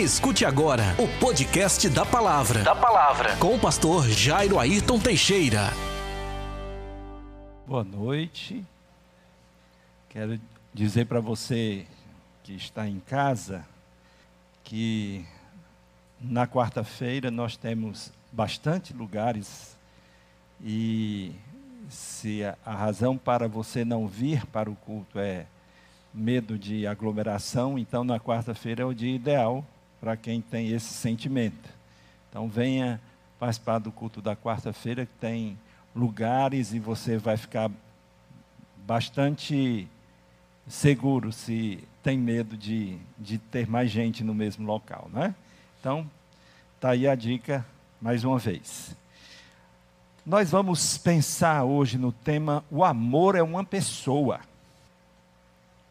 Escute agora o podcast da Palavra. Da Palavra. Com o pastor Jairo Ayrton Teixeira. Boa noite. Quero dizer para você que está em casa que na quarta-feira nós temos bastante lugares e se a razão para você não vir para o culto é medo de aglomeração, então na quarta-feira é o dia ideal para quem tem esse sentimento. Então venha participar do culto da quarta-feira, que tem lugares e você vai ficar bastante seguro se tem medo de, de ter mais gente no mesmo local, né? Então, está aí a dica mais uma vez. Nós vamos pensar hoje no tema O amor é uma pessoa.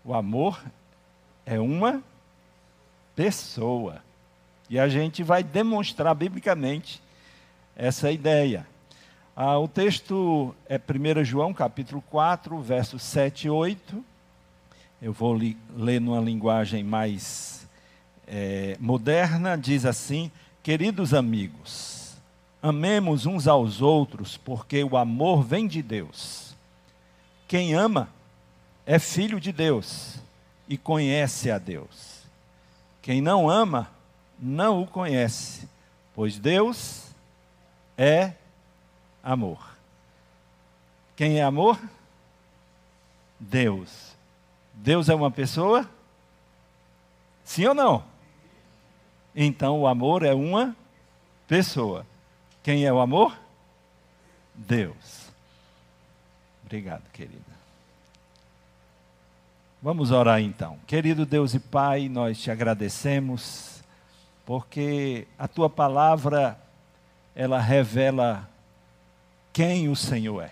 O amor é uma pessoa. E a gente vai demonstrar biblicamente essa ideia. Ah, o texto é 1 João capítulo 4, versos 7 e 8. Eu vou li, ler numa linguagem mais é, moderna. Diz assim: Queridos amigos, amemos uns aos outros, porque o amor vem de Deus. Quem ama é filho de Deus e conhece a Deus. Quem não ama, não o conhece, pois Deus é amor. Quem é amor? Deus. Deus é uma pessoa? Sim ou não? Então o amor é uma pessoa. Quem é o amor? Deus. Obrigado, querida. Vamos orar então. Querido Deus e Pai, nós te agradecemos porque a tua palavra ela revela quem o Senhor é.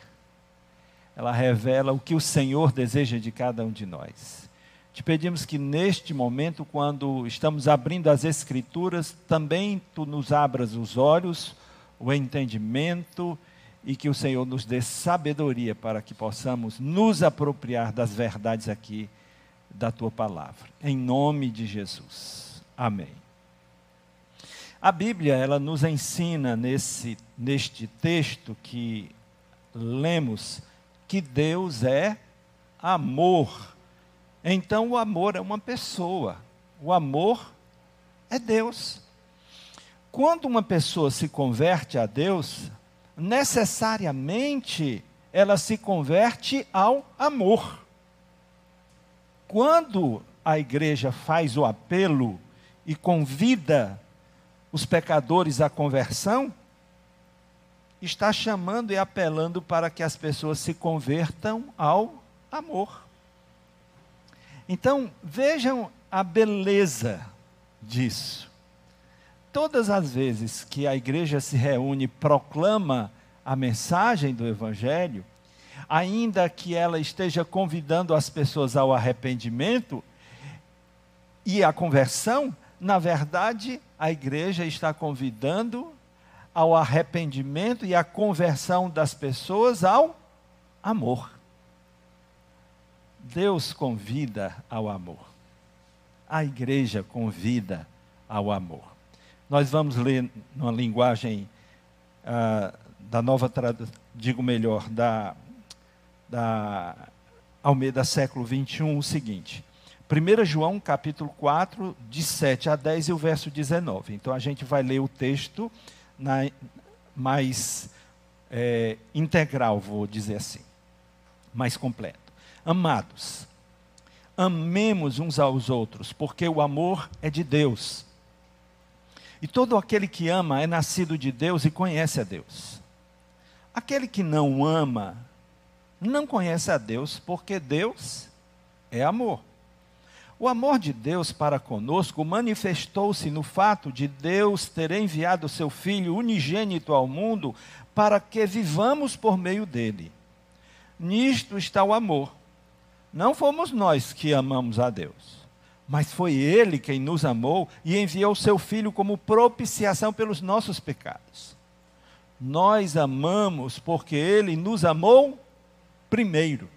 Ela revela o que o Senhor deseja de cada um de nós. Te pedimos que neste momento, quando estamos abrindo as Escrituras, também tu nos abras os olhos, o entendimento e que o Senhor nos dê sabedoria para que possamos nos apropriar das verdades aqui da tua palavra. Em nome de Jesus. Amém. A Bíblia, ela nos ensina nesse, neste texto que lemos que Deus é amor. Então o amor é uma pessoa. O amor é Deus. Quando uma pessoa se converte a Deus, necessariamente ela se converte ao amor. Quando a igreja faz o apelo e convida os pecadores à conversão, está chamando e apelando para que as pessoas se convertam ao amor. Então, vejam a beleza disso. Todas as vezes que a igreja se reúne e proclama a mensagem do Evangelho, ainda que ela esteja convidando as pessoas ao arrependimento e à conversão, na verdade, a igreja está convidando ao arrependimento e à conversão das pessoas ao amor. Deus convida ao amor. A igreja convida ao amor. Nós vamos ler numa linguagem ah, da nova tradução, digo melhor, da da Almeida século 21 o seguinte. 1 João capítulo 4, de 7 a 10 e o verso 19. Então a gente vai ler o texto na, mais é, integral, vou dizer assim, mais completo. Amados, amemos uns aos outros, porque o amor é de Deus. E todo aquele que ama é nascido de Deus e conhece a Deus. Aquele que não ama não conhece a Deus, porque Deus é amor. O amor de Deus para conosco manifestou-se no fato de Deus ter enviado seu Filho unigênito ao mundo para que vivamos por meio dele. Nisto está o amor. Não fomos nós que amamos a Deus, mas foi Ele quem nos amou e enviou seu Filho como propiciação pelos nossos pecados. Nós amamos porque Ele nos amou primeiro.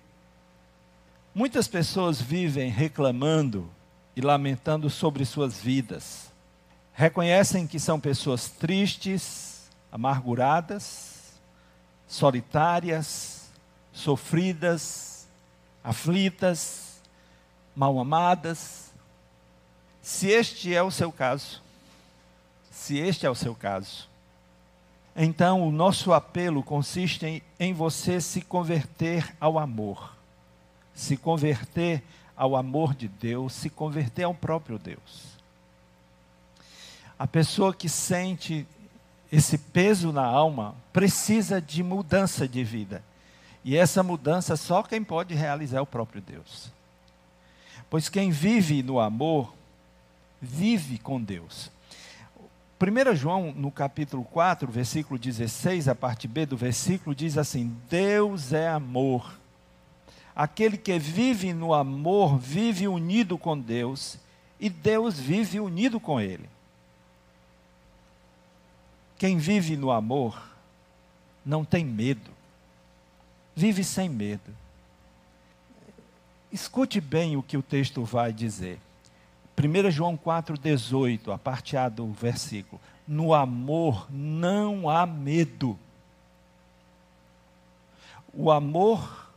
Muitas pessoas vivem reclamando e lamentando sobre suas vidas. reconhecem que são pessoas tristes, amarguradas, solitárias, sofridas, aflitas, mal amadas. Se este é o seu caso, se este é o seu caso, então o nosso apelo consiste em, em você se converter ao amor, se converter ao amor de Deus, se converter ao próprio Deus. A pessoa que sente esse peso na alma precisa de mudança de vida. E essa mudança só quem pode realizar é o próprio Deus. Pois quem vive no amor, vive com Deus. 1 João, no capítulo 4, versículo 16, a parte B do versículo, diz assim: Deus é amor. Aquele que vive no amor vive unido com Deus, e Deus vive unido com ele. Quem vive no amor não tem medo, vive sem medo. Escute bem o que o texto vai dizer. 1 João 4,18, a parte A do versículo. No amor não há medo. O amor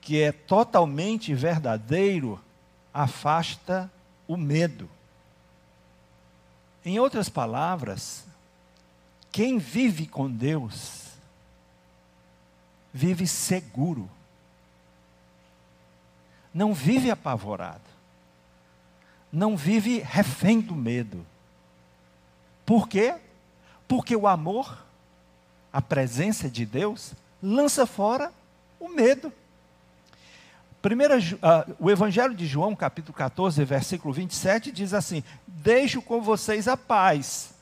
que é totalmente verdadeiro afasta o medo. Em outras palavras, quem vive com Deus, vive seguro. Não vive apavorado. Não vive refém do medo. Por quê? Porque o amor, a presença de Deus, lança fora o medo. Primeira, uh, o Evangelho de João, capítulo 14, versículo 27, diz assim: Deixo com vocês a paz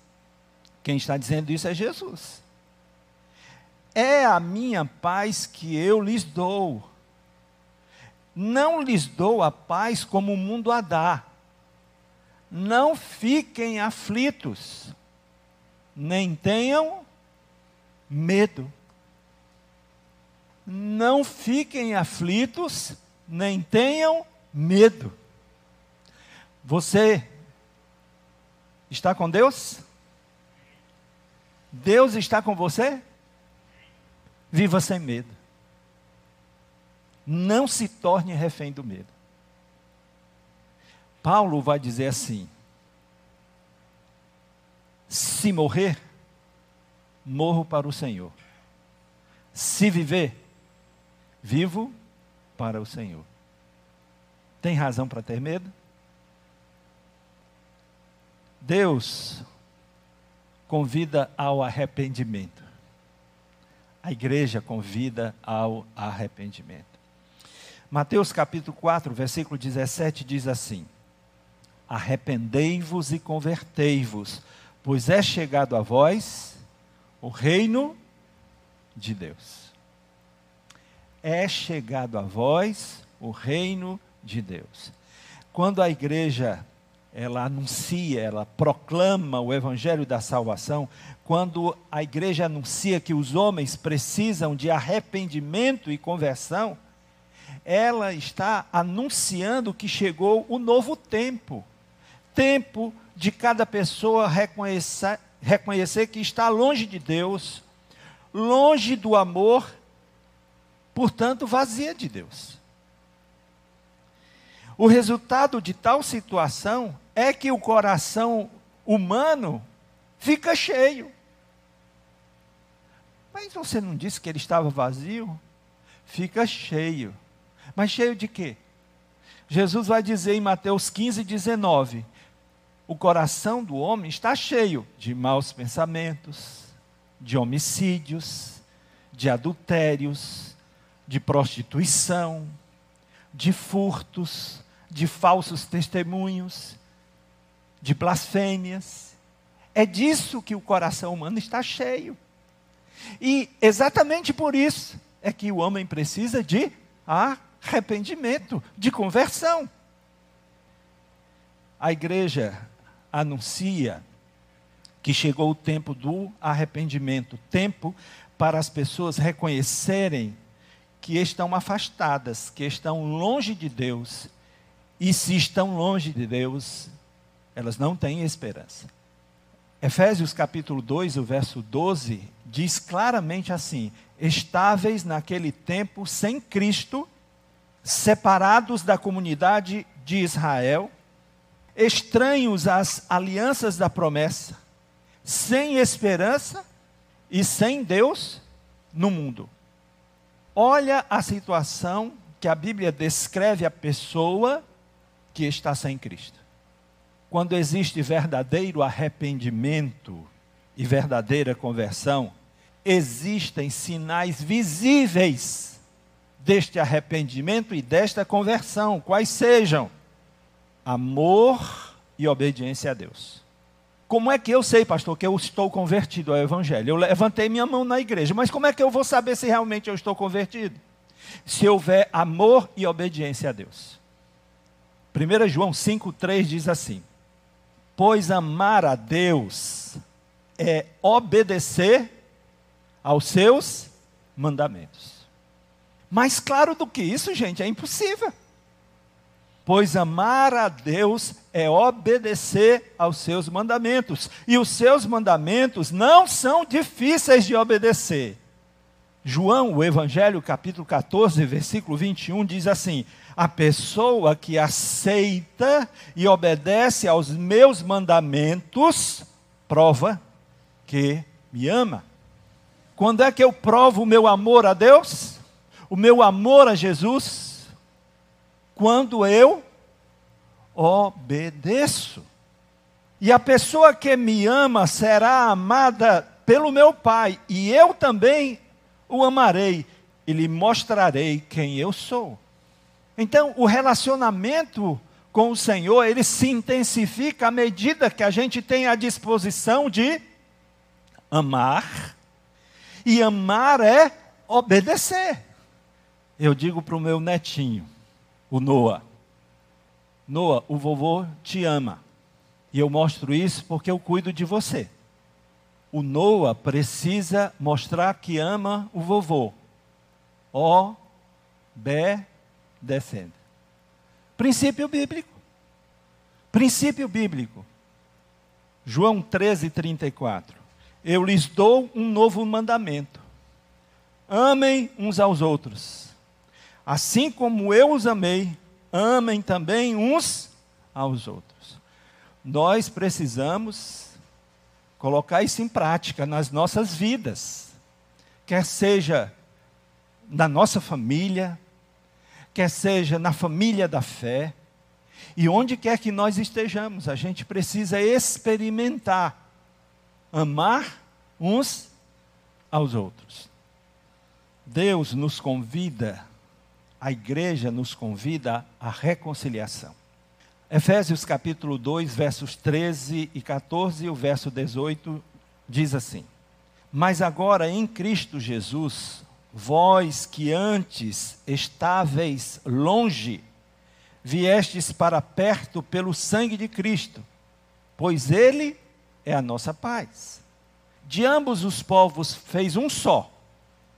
quem está dizendo isso é Jesus. É a minha paz que eu lhes dou. Não lhes dou a paz como o mundo a dá. Não fiquem aflitos, nem tenham medo. Não fiquem aflitos, nem tenham medo. Você está com Deus? Deus está com você? Viva sem medo. Não se torne refém do medo. Paulo vai dizer assim: se morrer, morro para o Senhor. Se viver, vivo para o Senhor. Tem razão para ter medo? Deus convida ao arrependimento. A igreja convida ao arrependimento. Mateus capítulo 4, versículo 17 diz assim: Arrependei-vos e convertei-vos, pois é chegado a vós o reino de Deus. É chegado a vós o reino de Deus. Quando a igreja ela anuncia, ela proclama o evangelho da salvação, quando a igreja anuncia que os homens precisam de arrependimento e conversão, ela está anunciando que chegou o novo tempo tempo de cada pessoa reconhecer, reconhecer que está longe de Deus, longe do amor, portanto, vazia de Deus. O resultado de tal situação é que o coração humano fica cheio. Mas você não disse que ele estava vazio? Fica cheio. Mas cheio de quê? Jesus vai dizer em Mateus 15, 19: O coração do homem está cheio de maus pensamentos, de homicídios, de adultérios, de prostituição, de furtos, de falsos testemunhos, de blasfêmias. É disso que o coração humano está cheio. E exatamente por isso é que o homem precisa de arrependimento, de conversão. A igreja anuncia que chegou o tempo do arrependimento tempo para as pessoas reconhecerem que estão afastadas, que estão longe de Deus. E se estão longe de Deus, elas não têm esperança. Efésios capítulo 2, o verso 12, diz claramente assim: estáveis naquele tempo sem Cristo, separados da comunidade de Israel, estranhos às alianças da promessa, sem esperança e sem Deus no mundo. Olha a situação que a Bíblia descreve a pessoa que está sem Cristo. Quando existe verdadeiro arrependimento e verdadeira conversão, existem sinais visíveis deste arrependimento e desta conversão, quais sejam amor e obediência a Deus. Como é que eu sei, pastor, que eu estou convertido ao Evangelho? Eu levantei minha mão na igreja, mas como é que eu vou saber se realmente eu estou convertido? Se houver amor e obediência a Deus. 1 João 5,3 diz assim: Pois amar a Deus é obedecer aos seus mandamentos. Mais claro do que isso, gente, é impossível. Pois amar a Deus é obedecer aos seus mandamentos. E os seus mandamentos não são difíceis de obedecer. João, o Evangelho, capítulo 14, versículo 21, diz assim: A pessoa que aceita e obedece aos meus mandamentos, prova que me ama. Quando é que eu provo o meu amor a Deus? O meu amor a Jesus? Quando eu obedeço. E a pessoa que me ama será amada pelo meu Pai, e eu também o amarei e lhe mostrarei quem eu sou. Então, o relacionamento com o Senhor, ele se intensifica à medida que a gente tem a disposição de amar. E amar é obedecer. Eu digo para o meu netinho: o Noah. Noah, o vovô te ama. E eu mostro isso porque eu cuido de você. O Noah precisa mostrar que ama o vovô. O, B, descende. Princípio bíblico. Princípio bíblico. João 13, 34. Eu lhes dou um novo mandamento. Amem uns aos outros Assim como eu os amei, amem também uns aos outros. Nós precisamos colocar isso em prática nas nossas vidas, quer seja na nossa família, quer seja na família da fé, e onde quer que nós estejamos, a gente precisa experimentar amar uns aos outros. Deus nos convida a igreja nos convida à reconciliação. Efésios capítulo 2, versos 13 e 14, e o verso 18 diz assim: Mas agora em Cristo Jesus, vós que antes estáveis longe, viestes para perto pelo sangue de Cristo, pois Ele é a nossa paz. De ambos os povos fez um só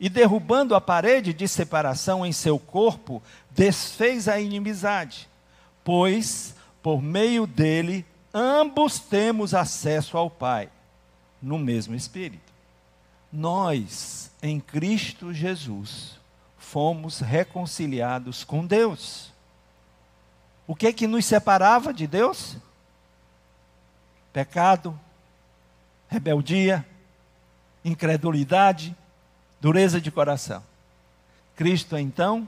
e derrubando a parede de separação em seu corpo, desfez a inimizade, pois por meio dele ambos temos acesso ao Pai, no mesmo Espírito. Nós, em Cristo Jesus, fomos reconciliados com Deus. O que é que nos separava de Deus? Pecado, rebeldia, incredulidade, dureza de coração. Cristo, então,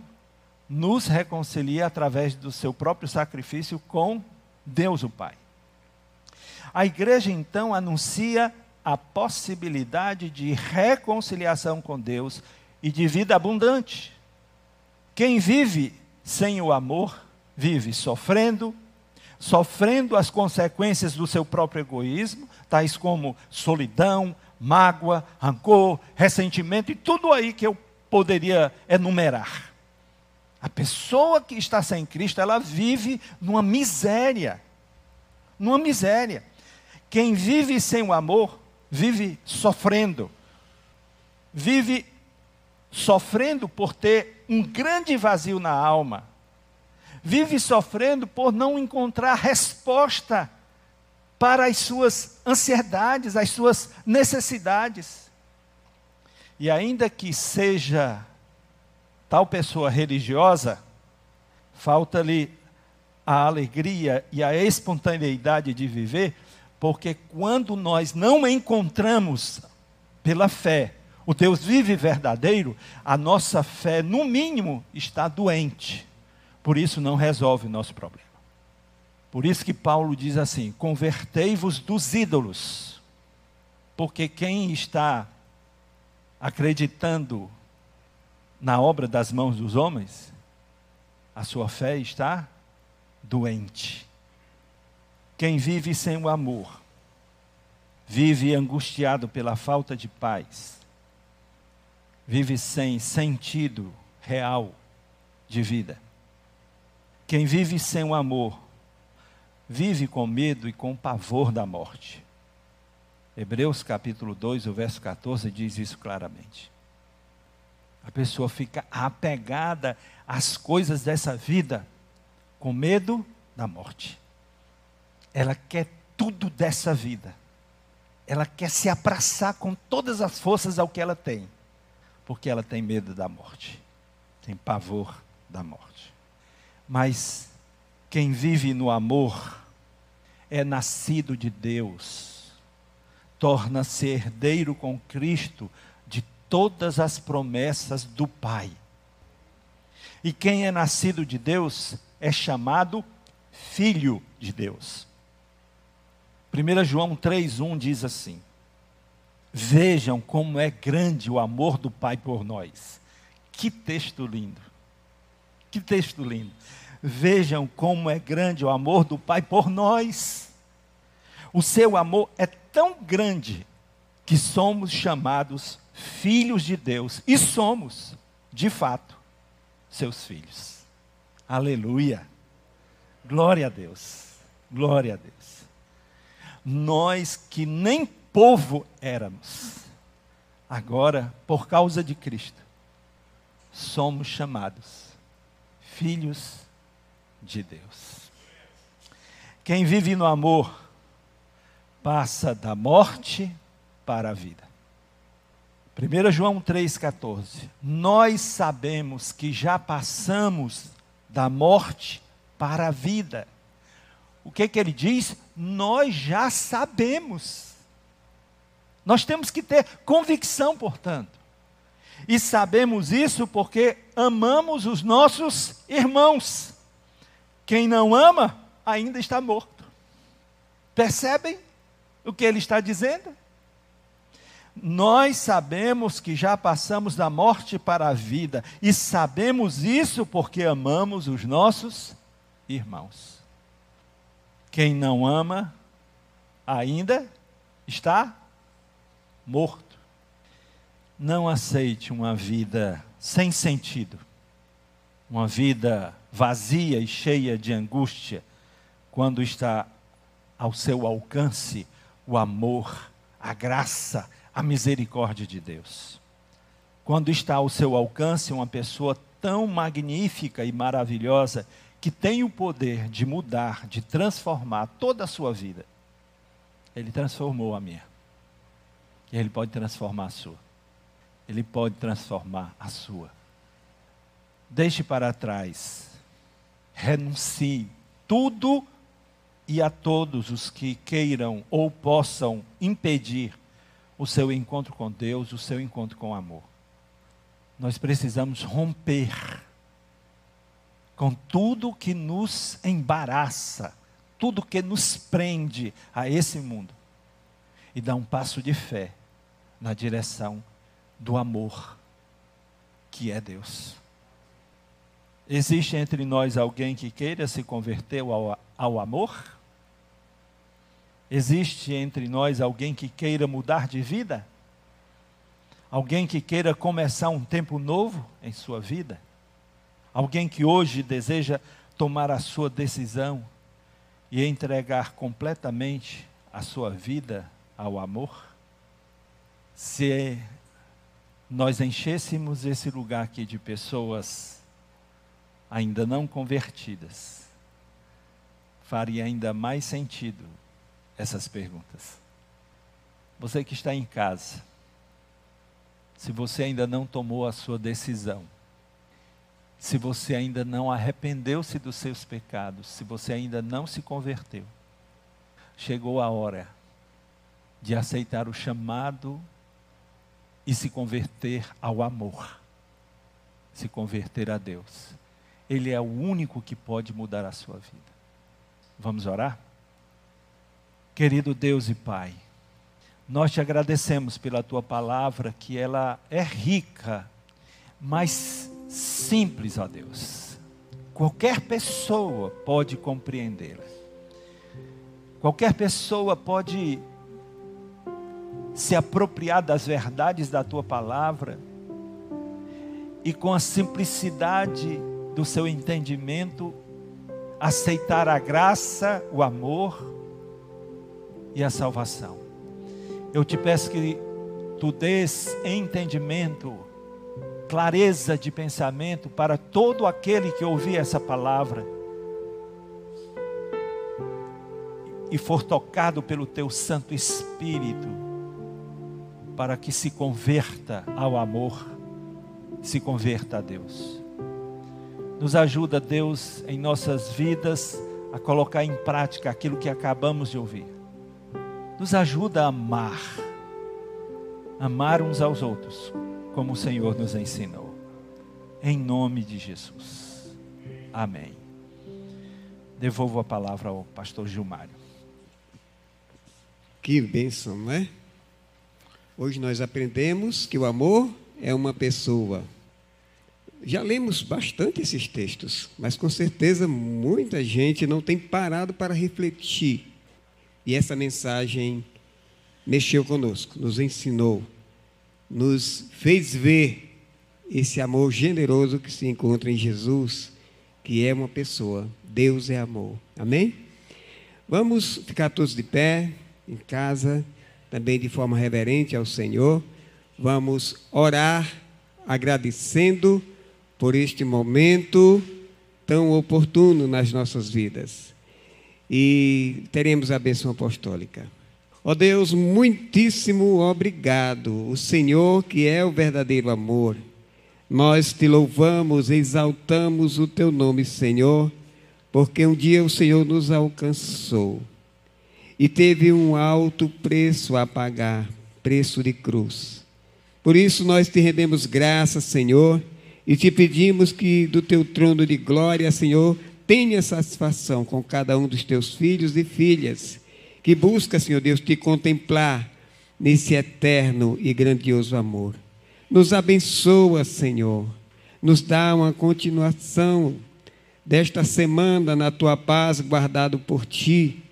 nos reconcilia através do seu próprio sacrifício com Deus o Pai. A igreja, então, anuncia a possibilidade de reconciliação com Deus e de vida abundante. Quem vive sem o amor, vive sofrendo, sofrendo as consequências do seu próprio egoísmo, tais como solidão, mágoa, rancor, ressentimento e tudo aí que eu poderia enumerar. A pessoa que está sem Cristo, ela vive numa miséria. Numa miséria. Quem vive sem o amor, vive sofrendo. Vive sofrendo por ter um grande vazio na alma. Vive sofrendo por não encontrar resposta para as suas ansiedades, as suas necessidades. E ainda que seja tal pessoa religiosa, falta-lhe a alegria e a espontaneidade de viver, porque quando nós não encontramos pela fé o Deus vive verdadeiro, a nossa fé, no mínimo, está doente. Por isso não resolve o nosso problema. Por isso que Paulo diz assim: convertei-vos dos ídolos. Porque quem está acreditando na obra das mãos dos homens, a sua fé está doente. Quem vive sem o amor, vive angustiado pela falta de paz, vive sem sentido real de vida. Quem vive sem o amor, vive com medo e com pavor da morte. Hebreus capítulo 2, o verso 14 diz isso claramente. A pessoa fica apegada às coisas dessa vida, com medo da morte. Ela quer tudo dessa vida. Ela quer se abraçar com todas as forças ao que ela tem, porque ela tem medo da morte, tem pavor da morte. Mas quem vive no amor é nascido de Deus, torna-se herdeiro com Cristo de todas as promessas do Pai. E quem é nascido de Deus é chamado filho de Deus. 1 João 3,1 diz assim: Vejam como é grande o amor do Pai por nós. Que texto lindo! Que texto lindo! Vejam como é grande o amor do Pai por nós. O seu amor é tão grande que somos chamados filhos de Deus e somos, de fato, seus filhos. Aleluia. Glória a Deus. Glória a Deus. Nós que nem povo éramos, agora, por causa de Cristo, somos chamados filhos de Deus. Quem vive no amor passa da morte para a vida. 1 João 3,14. Nós sabemos que já passamos da morte para a vida. O que, que ele diz? Nós já sabemos. Nós temos que ter convicção, portanto. E sabemos isso porque amamos os nossos irmãos. Quem não ama ainda está morto. Percebem o que ele está dizendo? Nós sabemos que já passamos da morte para a vida, e sabemos isso porque amamos os nossos irmãos. Quem não ama ainda está morto. Não aceite uma vida sem sentido, uma vida vazia e cheia de angústia, quando está ao seu alcance o amor, a graça, a misericórdia de Deus. Quando está ao seu alcance uma pessoa tão magnífica e maravilhosa que tem o poder de mudar, de transformar toda a sua vida. Ele transformou a minha. E ele pode transformar a sua. Ele pode transformar a sua. Deixe para trás renuncie tudo e a todos os que queiram ou possam impedir o seu encontro com Deus, o seu encontro com o amor. Nós precisamos romper com tudo que nos embaraça, tudo que nos prende a esse mundo e dar um passo de fé na direção do amor que é Deus. Existe entre nós alguém que queira se converter ao, ao amor? Existe entre nós alguém que queira mudar de vida? Alguém que queira começar um tempo novo em sua vida? Alguém que hoje deseja tomar a sua decisão e entregar completamente a sua vida ao amor? Se nós enchêssemos esse lugar aqui de pessoas ainda não convertidas, faria ainda mais sentido essas perguntas. Você que está em casa, se você ainda não tomou a sua decisão, se você ainda não arrependeu-se dos seus pecados, se você ainda não se converteu, chegou a hora de aceitar o chamado e se converter ao amor, se converter a Deus. Ele é o único que pode mudar a sua vida. Vamos orar? Querido Deus e Pai, nós te agradecemos pela tua palavra, que ela é rica, mas simples, ó Deus. Qualquer pessoa pode compreendê-la. Qualquer pessoa pode se apropriar das verdades da tua palavra e com a simplicidade do seu entendimento aceitar a graça, o amor e a salvação. Eu te peço que tu dês entendimento, clareza de pensamento para todo aquele que ouvir essa palavra e for tocado pelo teu Santo Espírito, para que se converta ao amor, se converta a Deus. Nos ajuda, Deus, em nossas vidas a colocar em prática aquilo que acabamos de ouvir nos ajuda a amar, amar uns aos outros, como o Senhor nos ensinou. Em nome de Jesus. Amém. Devolvo a palavra ao pastor Gilmário. Que bênção, não é? Hoje nós aprendemos que o amor é uma pessoa. Já lemos bastante esses textos, mas com certeza muita gente não tem parado para refletir e essa mensagem mexeu conosco, nos ensinou, nos fez ver esse amor generoso que se encontra em Jesus, que é uma pessoa. Deus é amor. Amém? Vamos ficar todos de pé, em casa, também de forma reverente ao Senhor. Vamos orar agradecendo por este momento tão oportuno nas nossas vidas e teremos a bênção apostólica. Ó oh Deus, muitíssimo obrigado, o Senhor que é o verdadeiro amor. Nós te louvamos, exaltamos o teu nome, Senhor, porque um dia o Senhor nos alcançou e teve um alto preço a pagar preço de cruz. Por isso nós te rendemos graças, Senhor, e te pedimos que do teu trono de glória, Senhor, tenha satisfação com cada um dos teus filhos e filhas, que busca, Senhor Deus, te contemplar nesse eterno e grandioso amor. Nos abençoa, Senhor, nos dá uma continuação desta semana na tua paz, guardado por ti.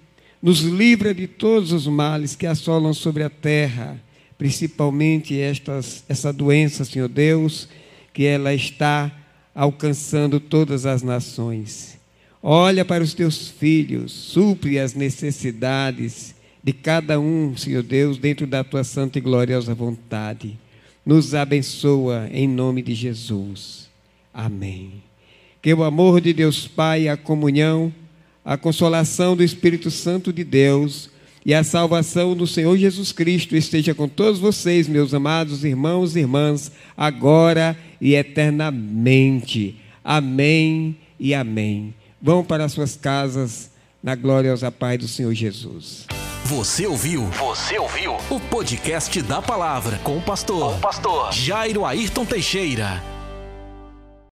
Nos livra de todos os males que assolam sobre a terra, principalmente estas, essa doença, Senhor Deus, que ela está alcançando todas as nações. Olha para os teus filhos, supre as necessidades de cada um, Senhor Deus, dentro da tua santa e gloriosa vontade. Nos abençoa em nome de Jesus. Amém. Que o amor de Deus Pai, a comunhão, a consolação do Espírito Santo de Deus e a salvação do Senhor Jesus Cristo esteja com todos vocês, meus amados irmãos e irmãs, agora e eternamente. Amém e amém vão para suas casas na gloriosa paz do Senhor Jesus. Você ouviu? Você ouviu? O podcast da palavra com o pastor, com o pastor Jairo Ayrton Teixeira.